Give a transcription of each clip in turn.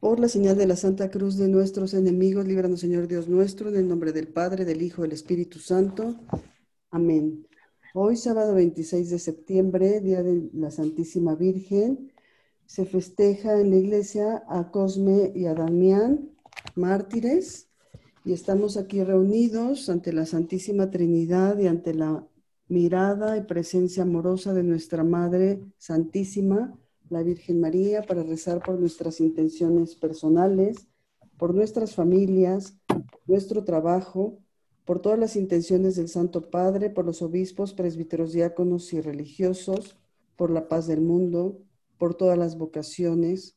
Por la señal de la Santa Cruz de nuestros enemigos, líbranos, Señor Dios nuestro, en el nombre del Padre, del Hijo, del Espíritu Santo. Amén. Hoy, sábado 26 de septiembre, Día de la Santísima Virgen, se festeja en la iglesia a Cosme y a Damián, mártires, y estamos aquí reunidos ante la Santísima Trinidad y ante la mirada y presencia amorosa de nuestra Madre Santísima, la Virgen María para rezar por nuestras intenciones personales, por nuestras familias, nuestro trabajo, por todas las intenciones del Santo Padre, por los obispos, presbíteros, diáconos y religiosos, por la paz del mundo, por todas las vocaciones,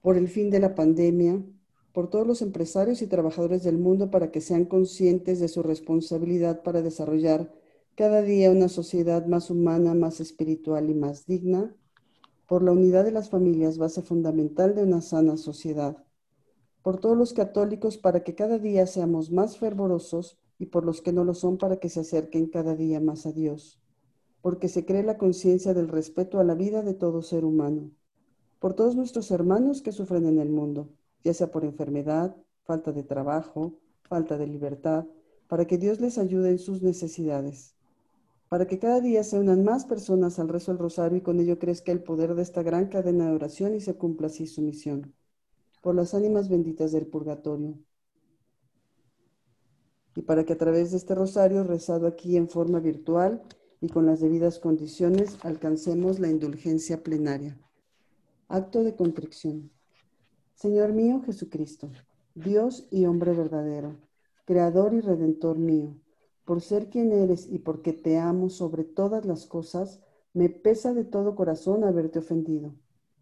por el fin de la pandemia, por todos los empresarios y trabajadores del mundo para que sean conscientes de su responsabilidad para desarrollar cada día una sociedad más humana, más espiritual y más digna, por la unidad de las familias, base fundamental de una sana sociedad, por todos los católicos para que cada día seamos más fervorosos y por los que no lo son para que se acerquen cada día más a Dios, porque se cree la conciencia del respeto a la vida de todo ser humano, por todos nuestros hermanos que sufren en el mundo, ya sea por enfermedad, falta de trabajo, falta de libertad, para que Dios les ayude en sus necesidades para que cada día se unan más personas al rezo del rosario y con ello crezca el poder de esta gran cadena de oración y se cumpla así su misión. Por las ánimas benditas del purgatorio. Y para que a través de este rosario rezado aquí en forma virtual y con las debidas condiciones alcancemos la indulgencia plenaria. Acto de contrición. Señor mío Jesucristo, Dios y hombre verdadero, Creador y Redentor mío por ser quien eres y porque te amo sobre todas las cosas, me pesa de todo corazón haberte ofendido.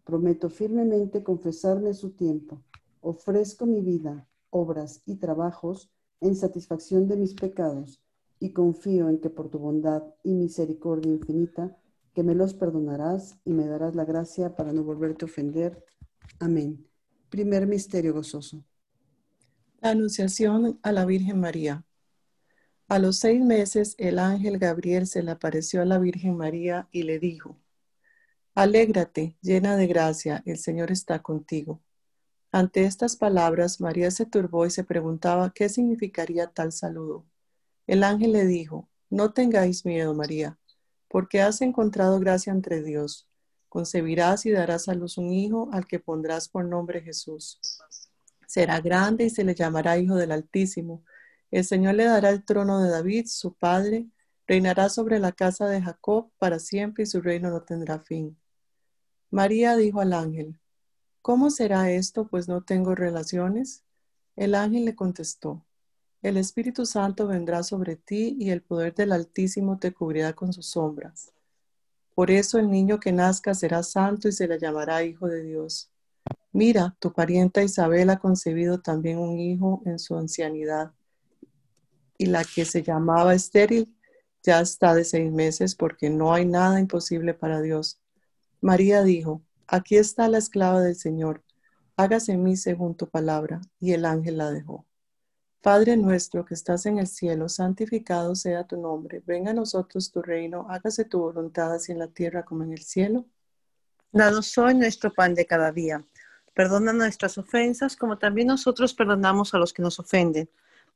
Prometo firmemente confesarme a su tiempo. Ofrezco mi vida, obras y trabajos en satisfacción de mis pecados y confío en que por tu bondad y misericordia infinita, que me los perdonarás y me darás la gracia para no volverte a ofender. Amén. Primer misterio gozoso. La Anunciación a la Virgen María. A los seis meses el ángel Gabriel se le apareció a la Virgen María y le dijo, Alégrate, llena de gracia, el Señor está contigo. Ante estas palabras, María se turbó y se preguntaba qué significaría tal saludo. El ángel le dijo, No tengáis miedo, María, porque has encontrado gracia entre Dios. Concebirás y darás a luz un hijo al que pondrás por nombre Jesús. Será grande y se le llamará Hijo del Altísimo el Señor le dará el trono de David, su padre, reinará sobre la casa de Jacob para siempre y su reino no tendrá fin. María dijo al ángel, ¿Cómo será esto, pues no tengo relaciones? El ángel le contestó, El Espíritu Santo vendrá sobre ti y el poder del Altísimo te cubrirá con sus sombras. Por eso el niño que nazca será santo y se le llamará Hijo de Dios. Mira, tu parienta Isabel ha concebido también un hijo en su ancianidad y la que se llamaba estéril ya está de seis meses porque no hay nada imposible para Dios. María dijo, aquí está la esclava del Señor, hágase en mí según tu palabra. Y el ángel la dejó. Padre nuestro que estás en el cielo, santificado sea tu nombre, venga a nosotros tu reino, hágase tu voluntad así en la tierra como en el cielo. Danos hoy nuestro pan de cada día. Perdona nuestras ofensas como también nosotros perdonamos a los que nos ofenden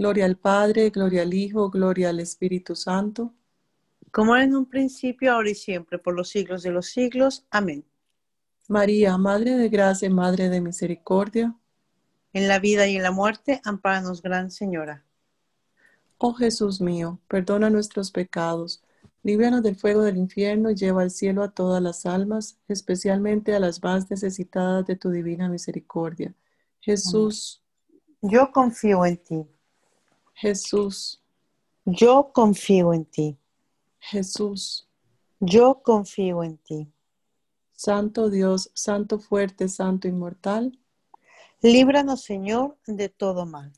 Gloria al Padre, gloria al Hijo, gloria al Espíritu Santo. Como era en un principio, ahora y siempre, por los siglos de los siglos. Amén. María, Madre de Gracia Madre de Misericordia. En la vida y en la muerte, amparanos, Gran Señora. Oh Jesús mío, perdona nuestros pecados, líbranos del fuego del infierno y lleva al cielo a todas las almas, especialmente a las más necesitadas de tu divina misericordia. Jesús. Yo confío en ti. Jesús. Yo confío en ti. Jesús. Yo confío en ti. Santo Dios, Santo fuerte, Santo inmortal. Líbranos, Señor, de todo mal.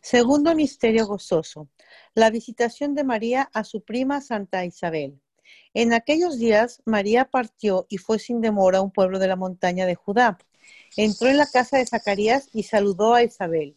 Segundo misterio gozoso, la visitación de María a su prima Santa Isabel. En aquellos días María partió y fue sin demora a un pueblo de la montaña de Judá. Entró en la casa de Zacarías y saludó a Isabel.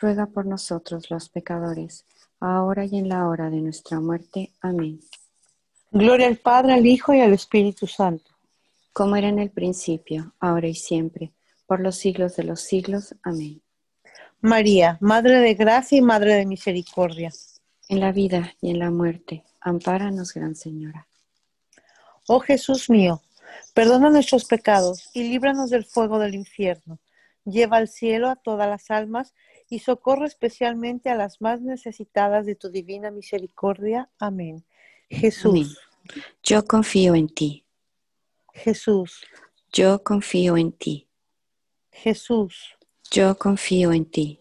ruega por nosotros los pecadores, ahora y en la hora de nuestra muerte. Amén. Gloria al Padre, al Hijo y al Espíritu Santo. Como era en el principio, ahora y siempre por los siglos de los siglos. Amén. María, Madre de Gracia y Madre de Misericordia. En la vida y en la muerte, ampáranos, Gran Señora. Oh Jesús mío, perdona nuestros pecados y líbranos del fuego del infierno. Lleva al cielo a todas las almas y socorre especialmente a las más necesitadas de tu divina misericordia. Amén. Jesús. Yo confío en ti. Jesús. Yo confío en ti. Jesús. Yo confío en ti.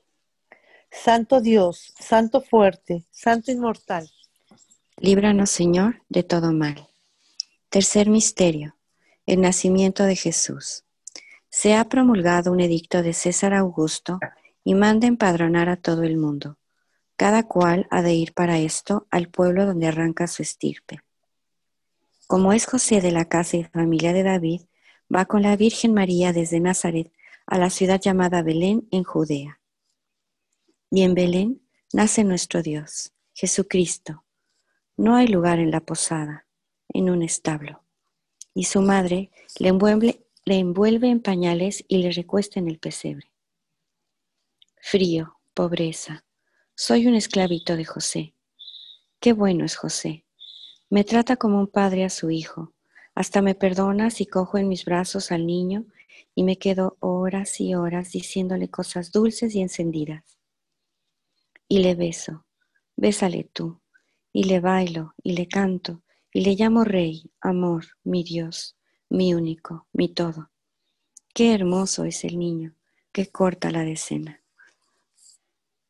Santo Dios, Santo fuerte, Santo inmortal. Líbranos, Señor, de todo mal. Tercer misterio, el nacimiento de Jesús. Se ha promulgado un edicto de César Augusto y manda empadronar a todo el mundo. Cada cual ha de ir para esto al pueblo donde arranca su estirpe. Como es José de la casa y familia de David, va con la Virgen María desde Nazaret a la ciudad llamada Belén en Judea. Y en Belén nace nuestro Dios, Jesucristo. No hay lugar en la posada, en un establo. Y su madre le envuelve, le envuelve en pañales y le recuesta en el pesebre. Frío, pobreza, soy un esclavito de José. Qué bueno es José. Me trata como un padre a su hijo. Hasta me perdona si cojo en mis brazos al niño y me quedo horas y horas diciéndole cosas dulces y encendidas. Y le beso, bésale tú, y le bailo, y le canto, y le llamo rey, amor, mi Dios, mi único, mi todo. Qué hermoso es el niño, qué corta la decena.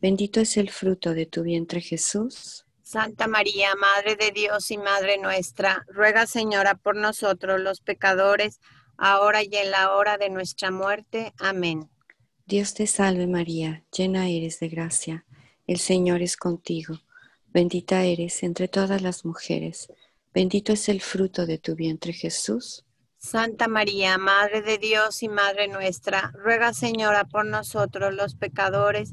bendito es el fruto de tu vientre Jesús. Santa María, Madre de Dios y Madre nuestra, ruega Señora por nosotros los pecadores, ahora y en la hora de nuestra muerte. Amén. Dios te salve María, llena eres de gracia, el Señor es contigo, bendita eres entre todas las mujeres, bendito es el fruto de tu vientre Jesús. Santa María, Madre de Dios y Madre nuestra, ruega Señora por nosotros los pecadores,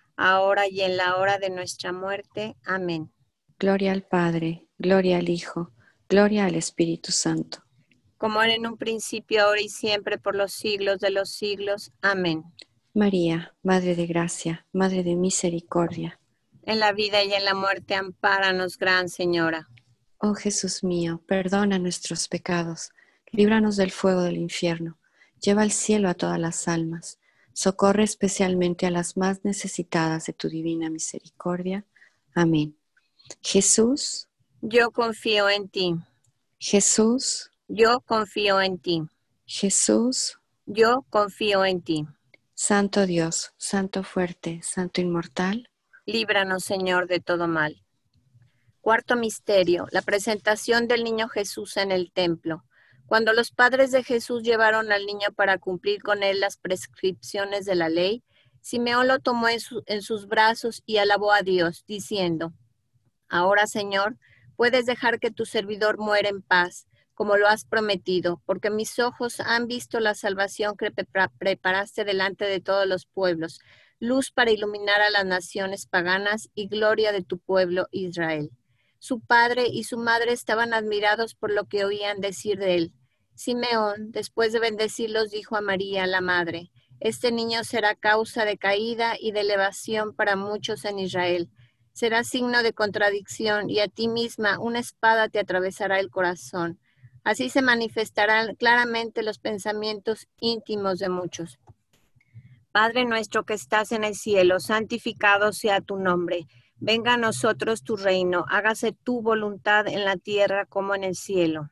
y en la hora de nuestra muerte. Amén. Gloria al Padre, gloria al Hijo, gloria al Espíritu Santo. Como era en un principio, ahora y siempre, por los siglos de los siglos. Amén. María, Madre de Gracia, Madre de Misericordia. En la vida y en la muerte, ampáranos, Gran Señora. Oh Jesús mío, perdona nuestros pecados, líbranos del fuego del infierno, lleva al cielo a todas las almas Socorre especialmente a las más necesitadas de tu divina misericordia. Amén. Jesús. Yo confío en ti. Jesús. Yo confío en ti. Jesús. Yo confío en ti. Santo Dios, Santo fuerte, Santo inmortal. Líbranos, Señor, de todo mal. Cuarto misterio, la presentación del niño Jesús en el templo. Cuando los padres de Jesús llevaron al niño para cumplir con él las prescripciones de la ley, Simeón lo tomó en, sus brazos y alabó a Dios, diciendo, Ahora, Señor, puedes dejar que tu servidor muera en paz, como lo has prometido, porque mis ojos han visto la salvación que preparaste delante de todos los pueblos, luz para iluminar a las naciones paganas y gloria de tu pueblo Israel. Su padre y su madre estaban admirados por lo que oían decir de él. Simeón, después de bendecirlos, dijo a María, la madre, Este niño será causa de caída y de elevación para muchos en Israel. Será signo de contradicción y a ti misma una espada te atravesará el corazón. Así se manifestarán claramente los pensamientos íntimos de muchos. Padre nuestro que estás en el cielo, santificado sea tu nombre. Venga a nosotros tu reino, hágase tu voluntad en la tierra como en el cielo.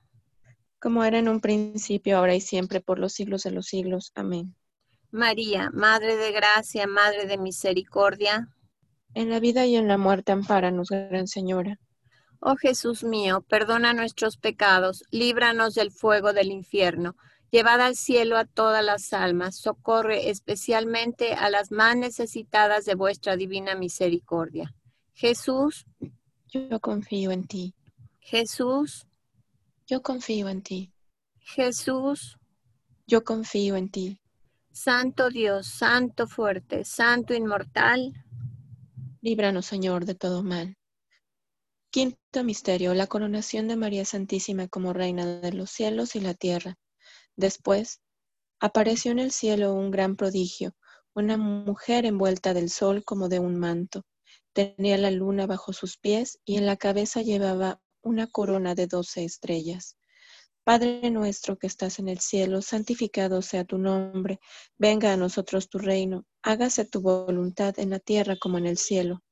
Como era en un principio, ahora y siempre, por los siglos de los siglos. Amén. María, Madre de Gracia, Madre de Misericordia. En la vida y en la muerte, ampáranos, Gran Señora. Oh Jesús mío, perdona nuestros pecados, líbranos del fuego del infierno, llevad al cielo a todas las almas, socorre especialmente a las más necesitadas de vuestra divina misericordia. Jesús, yo confío en ti. Jesús, yo confío en ti. Jesús, yo confío en ti. Santo Dios, Santo fuerte, Santo inmortal, líbranos Señor de todo mal. Quinto misterio, la coronación de María Santísima como Reina de los cielos y la tierra. Después, apareció en el cielo un gran prodigio, una mujer envuelta del sol como de un manto. Tenía la luna bajo sus pies y en la cabeza llevaba una corona de doce estrellas. Padre nuestro que estás en el cielo, santificado sea tu nombre, venga a nosotros tu reino, hágase tu voluntad en la tierra como en el cielo.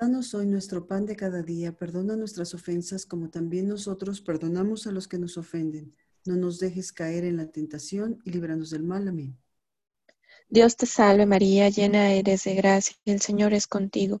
Danos hoy nuestro pan de cada día, perdona nuestras ofensas como también nosotros perdonamos a los que nos ofenden. No nos dejes caer en la tentación y líbranos del mal. Amén. Dios te salve María, llena eres de gracia, el Señor es contigo.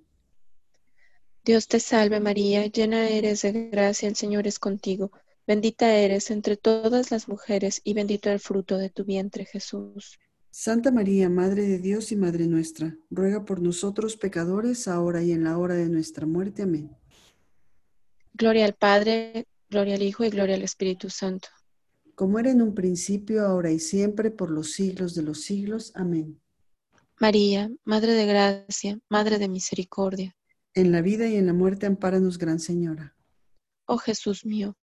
Dios te salve María, llena eres de gracia, el Señor es contigo. Bendita eres entre todas las mujeres y bendito el fruto de tu vientre, Jesús. Santa María, Madre de Dios y Madre nuestra, ruega por nosotros pecadores, ahora y en la hora de nuestra muerte. Amén. Gloria al Padre, gloria al Hijo y gloria al Espíritu Santo. Como era en un principio, ahora y siempre, por los siglos de los siglos. Amén. María, Madre de Gracia, Madre de Misericordia. En la vida y en la muerte, ampáranos, Gran Señora. Oh Jesús mío,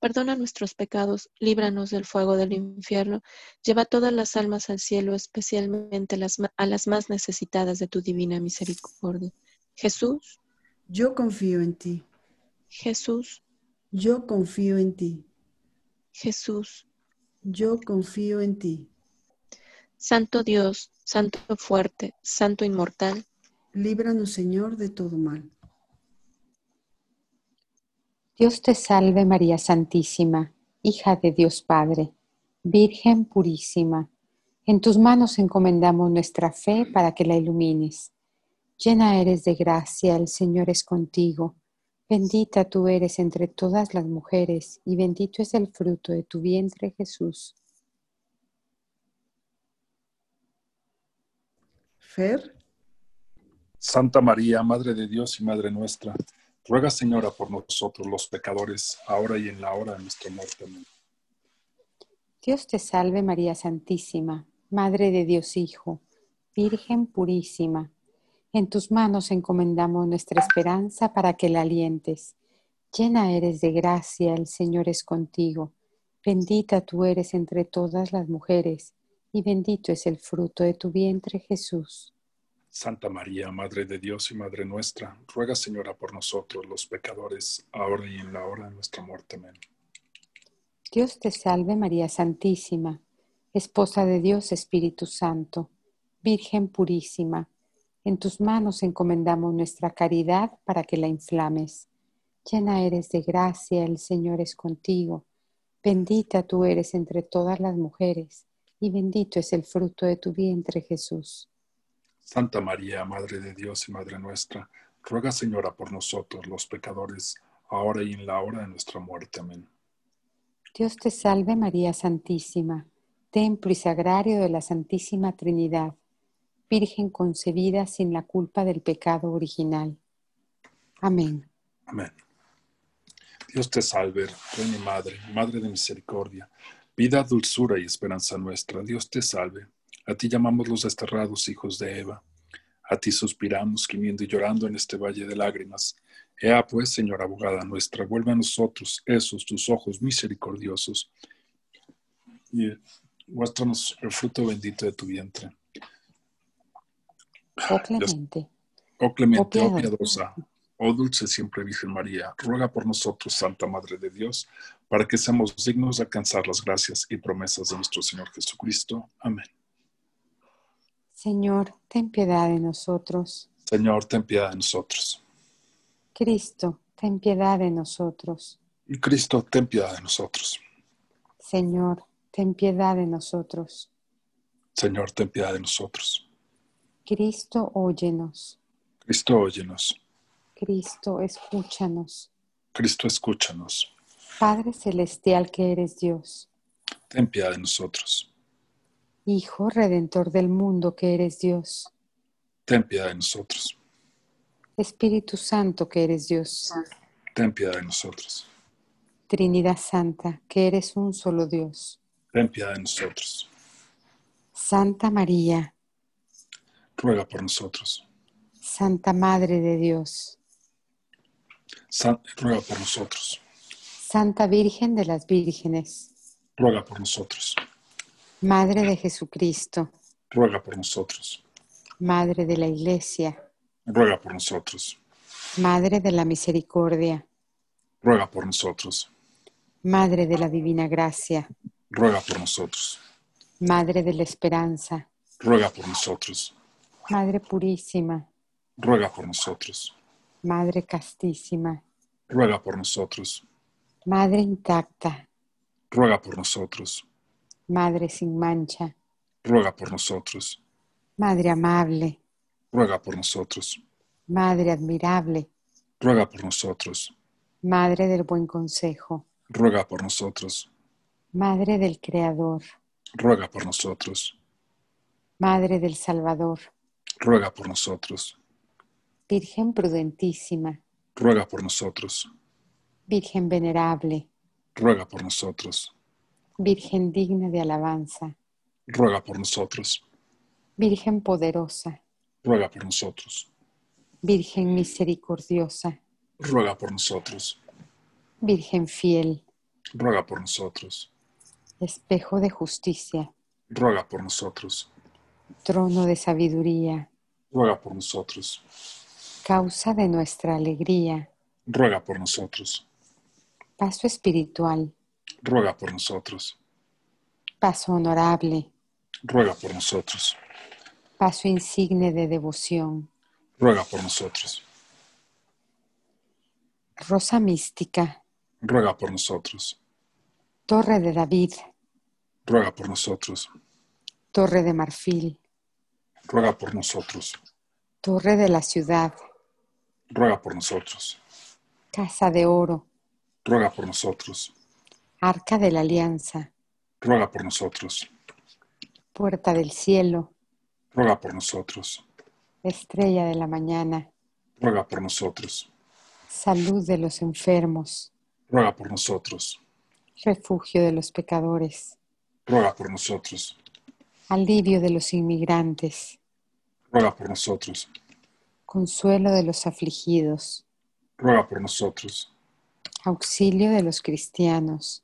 perdona nuestros pecados, líbranos del fuego del infierno, lleva todas las almas al cielo, especialmente las, a las más necesitadas de tu divina misericordia. Jesús. Yo confío en ti. Jesús. Yo confío en ti. Jesús. Yo confío en ti. Santo Dios, Santo fuerte, Santo inmortal. Líbranos, Señor, de todo mal. Dios te salve María Santísima, hija de Dios Padre, Virgen purísima. En tus manos encomendamos nuestra fe para que la ilumines. Llena eres de gracia, el Señor es contigo. Bendita tú eres entre todas las mujeres y bendito es el fruto de tu vientre Jesús. Fer. Santa María, Madre de Dios y Madre nuestra, ruega Señora por nosotros los pecadores, ahora y en la hora de nuestra muerte. Amén. Dios te salve María Santísima, Madre de Dios Hijo, Virgen purísima. En tus manos encomendamos nuestra esperanza para que la alientes. Llena eres de gracia, el Señor es contigo. Bendita tú eres entre todas las mujeres, y bendito es el fruto de tu vientre, Jesús. Santa María, Madre de Dios y Madre nuestra, ruega Señora por nosotros los pecadores, ahora y en la hora de nuestra muerte. Amén. Dios te salve María Santísima, Esposa de Dios Espíritu Santo, Virgen purísima. En tus manos encomendamos nuestra caridad para que la inflames. Llena eres de gracia, el Señor es contigo. Bendita tú eres entre todas las mujeres, y bendito es el fruto de tu vientre, Jesús. Santa María, Madre de Dios y Madre nuestra, ruega Señora por nosotros los pecadores, ahora y en la hora de nuestra muerte. Amén. Dios te salve María Santísima, templo y sagrario de la Santísima Trinidad, Virgen concebida sin la culpa del pecado original. Amén. Amén. Dios te salve, Reina y Madre, Madre de Misericordia, vida, dulzura y esperanza nuestra. Dios te salve. A ti llamamos los desterrados hijos de Eva. A ti suspiramos, gimiendo y llorando en este valle de lágrimas. Ea pues, Señora abogada nuestra, vuelve a nosotros esos tus ojos misericordiosos y muéstranos el fruto bendito de tu vientre. Oh clemente. Oh clemente, Oh oh piadosa, oh dulce siempre Virgen María, ruega por nosotros, Santa Madre de Dios, para que seamos dignos de alcanzar las gracias y promesas de nuestro Señor Jesucristo. Amén. Señor, ten piedad de nosotros. Señor, ten piedad de nosotros. Cristo, ten piedad de nosotros. Y Cristo, ten piedad de nosotros. Señor, ten piedad de nosotros. Señor, ten piedad de nosotros. Cristo, óyenos. Cristo, óyenos. Cristo, escúchanos. Cristo, escúchanos. Padre celestial que eres Dios. Ten piedad de nosotros. Hijo redentor del mundo que eres Dios. Ten piedad de nosotros. Espíritu Santo que eres Dios. ten piedad de nosotros. Trinidad Santa, que eres un solo Dios. Ten piedad de nosotros. Santa María, Ruega por nosotros. Santa Madre de Dios, San- ruega por nosotros. Santa Virgen de las Vírgenes, Ruega por nosotros. Madre de Jesucristo, Ruega por nosotros. Madre de la Iglesia, Ruega por nosotros. Madre de la Misericordia, Ruega por nosotros. Madre de la Divina Gracia, Ruega por nosotros. Madre de la Esperanza, Ruega por nosotros. Madre Purísima, Ruega por nosotros. Madre Castísima, Ruega por nosotros. Madre intacta, Ruega por nosotros. Madre sin mancha, Ruega por nosotros. Madre amable, Ruega por nosotros. Madre admirable, Ruega por nosotros. Madre del buen consejo, Ruega por nosotros. Madre del Creador, Ruega por nosotros. Madre del Salvador, Ruega por nosotros. Virgen prudentísima, Ruega por nosotros. Virgen venerable, Ruega por nosotros. Virgen digna de alabanza, Ruega por nosotros. Virgen poderosa, Ruega por nosotros. Virgen misericordiosa, Ruega por nosotros. Virgen fiel, Ruega por nosotros. espejo de justicia, Ruega por nosotros. trono de sabiduría, Ruega por nosotros. causa de nuestra alegría, Ruega por nosotros. paso espiritual, Ruega por nosotros. paso honorable, Ruega por nosotros. paso insigne de devoción, Ruega por nosotros. rosa mística, Ruega por nosotros. torre de David, Ruega por nosotros. torre de marfil, Ruega por nosotros. torre de la ciudad, Ruega por nosotros. casa de oro, Ruega por nosotros. Arca de la alianza, Ruega por nosotros. puerta del cielo, Ruega por nosotros. estrella de la mañana, Ruega por nosotros. salud de los enfermos, Ruega por nosotros. refugio de los pecadores, Ruega por nosotros. alivio de los inmigrantes, Ruega por nosotros. consuelo de los afligidos, Ruega por nosotros. auxilio de los cristianos,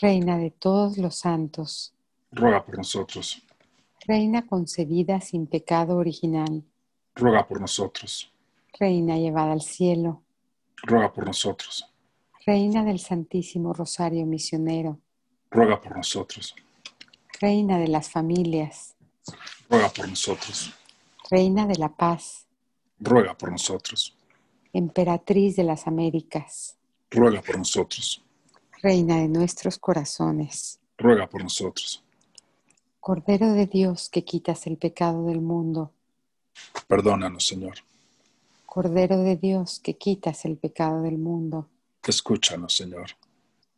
Reina de todos los santos, Ruega por nosotros. reina concebida sin pecado original, Ruega por nosotros. reina llevada al cielo, Ruega por nosotros. reina del Santísimo Rosario Misionero, Ruega por nosotros. reina de las familias, Ruega por nosotros. reina de la paz, Ruega por nosotros. emperatriz de las Américas, Ruega por nosotros. Reina de nuestros corazones, Ruega por nosotros. Cordero de Dios que quitas el pecado del mundo, Perdónanos, Señor. Cordero de Dios que quitas el pecado del mundo, Escúchanos, Señor.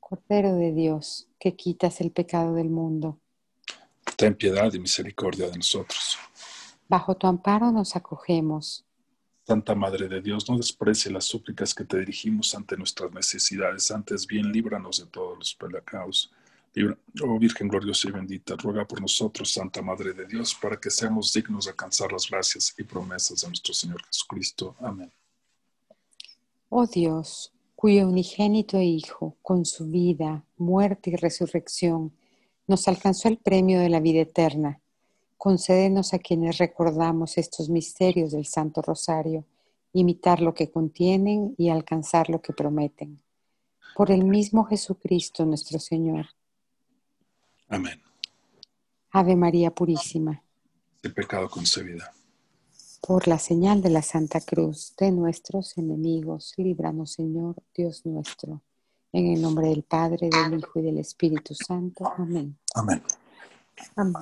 Cordero de Dios que quitas el pecado del mundo, Ten piedad y misericordia de nosotros. bajo tu amparo nos acogemos. Santa Madre de Dios, no desprecie las súplicas que te dirigimos ante nuestras necesidades. Antes bien, líbranos de todos los. Libra- Oh Virgen gloriosa y bendita, ruega por nosotros, Santa Madre de Dios, para que seamos dignos de alcanzar las gracias y promesas de nuestro Señor Jesucristo. Amén. Oh Dios, cuyo unigénito Hijo, con su vida, muerte y resurrección, nos alcanzó el premio de la vida eterna, concédenos a quienes recordamos estos misterios del Santo Rosario, imitar lo que contienen y alcanzar lo que prometen. Por el mismo Jesucristo nuestro Señor. Amén. Ave María Purísima, El pecado concebida. por la señal de la Santa Cruz de nuestros enemigos, líbranos Señor, Dios nuestro, En el nombre del Padre, del Hijo y del Espíritu Santo. Amén. Amén. Amén.